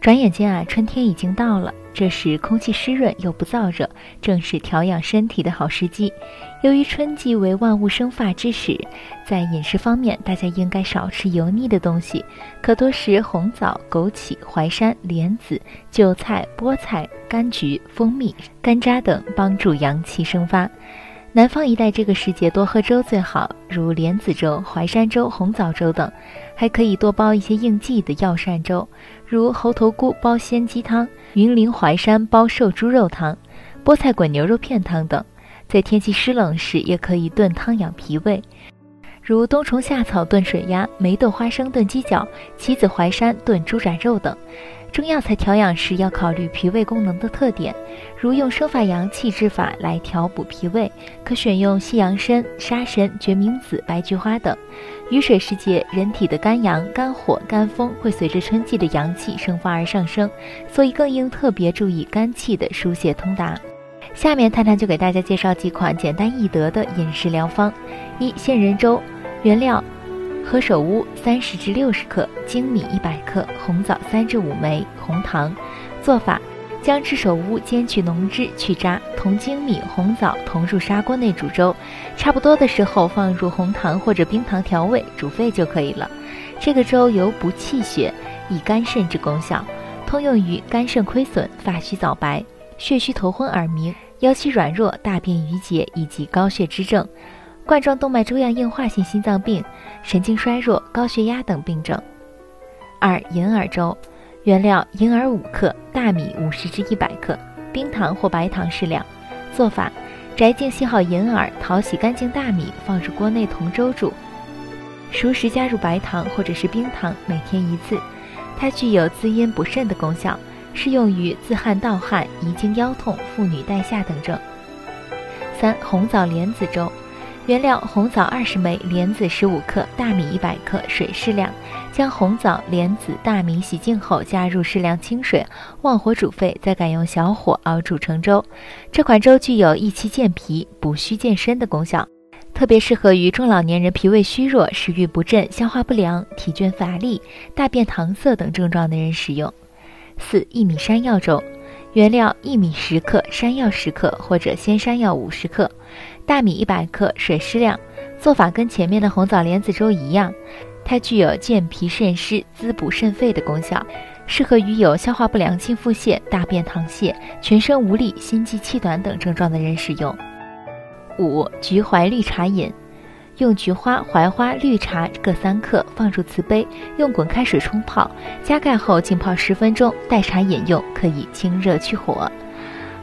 转眼间啊，春天已经到了，这时空气湿润又不燥热，正是调养身体的好时机。由于春季为万物生发之时，在饮食方面，大家应该少吃油腻的东西，可多食红枣、枸杞、淮山、莲子、韭菜、菠菜、柑橘、蜂蜜、山楂等，帮助阳气生发。南方一带这个时节多喝粥最好，如莲子粥、淮山粥、红枣粥等，还可以多煲一些应季的药膳粥，如猴头菇煲鲜鸡汤、云苓淮山煲瘦猪肉汤、菠菜滚牛肉片汤等。在天气湿冷时，也可以炖汤养脾胃，如冬虫夏草炖水鸭、梅豆花生炖鸡脚、棋子淮山炖猪展肉等。中药材调养时要考虑脾胃功能的特点，如用生发阳气之法来调补脾胃，可选用西洋参、沙参、决明子、白菊花等。雨水时节，人体的肝阳、肝火、肝风会随着春季的阳气生发而上升，所以更应特别注意肝气的疏泄通达。下面探探就给大家介绍几款简单易得的饮食疗方：一、杏仁粥，原料。何首乌三十至六十克，粳米一百克，红枣三至五枚，红糖。做法：将赤首乌煎去浓汁，去渣，同粳米、红枣同入砂锅内煮粥，差不多的时候放入红糖或者冰糖调味，煮沸就可以了。这个粥有补气血、益肝肾之功效，通用于肝肾亏损、发须早白、血虚头昏耳鸣、腰膝软弱、大便淤结以及高血脂症。冠状动脉粥样硬化性心脏病、神经衰弱、高血压等病症。二、银耳粥，原料：银耳五克，大米五十至一百克，冰糖或白糖适量。做法：摘净洗好银耳，淘洗干净大米，放入锅内同粥煮，熟时加入白糖或者是冰糖，每天一次。它具有滋阴补肾的功效，适用于自汗盗汗、遗精腰痛、妇女带下等症。三、红枣莲子粥。原料：红枣二十枚，莲子十五克，大米一百克，水适量。将红枣、莲子、大米洗净后，加入适量清水，旺火煮沸，再改用小火熬煮成粥。这款粥具有益气健脾、补虚健身的功效，特别适合于中老年人脾胃虚弱、食欲不振、消化不良、体倦乏力、大便溏色等症状的人食用。四、薏米山药粥。原料：薏米十克，山药十克，或者鲜山药五十克，大米一百克，水适量。做法跟前面的红枣莲子粥一样，它具有健脾渗湿、滋补肾肺的功效，适合于有消化不良性腹泻、大便溏泻、全身无力、心悸气短等症状的人使用。五、菊槐绿茶饮。用菊花、槐花、绿茶各三克，放入瓷杯，用滚开水冲泡，加盖后浸泡十分钟，代茶饮用，可以清热去火。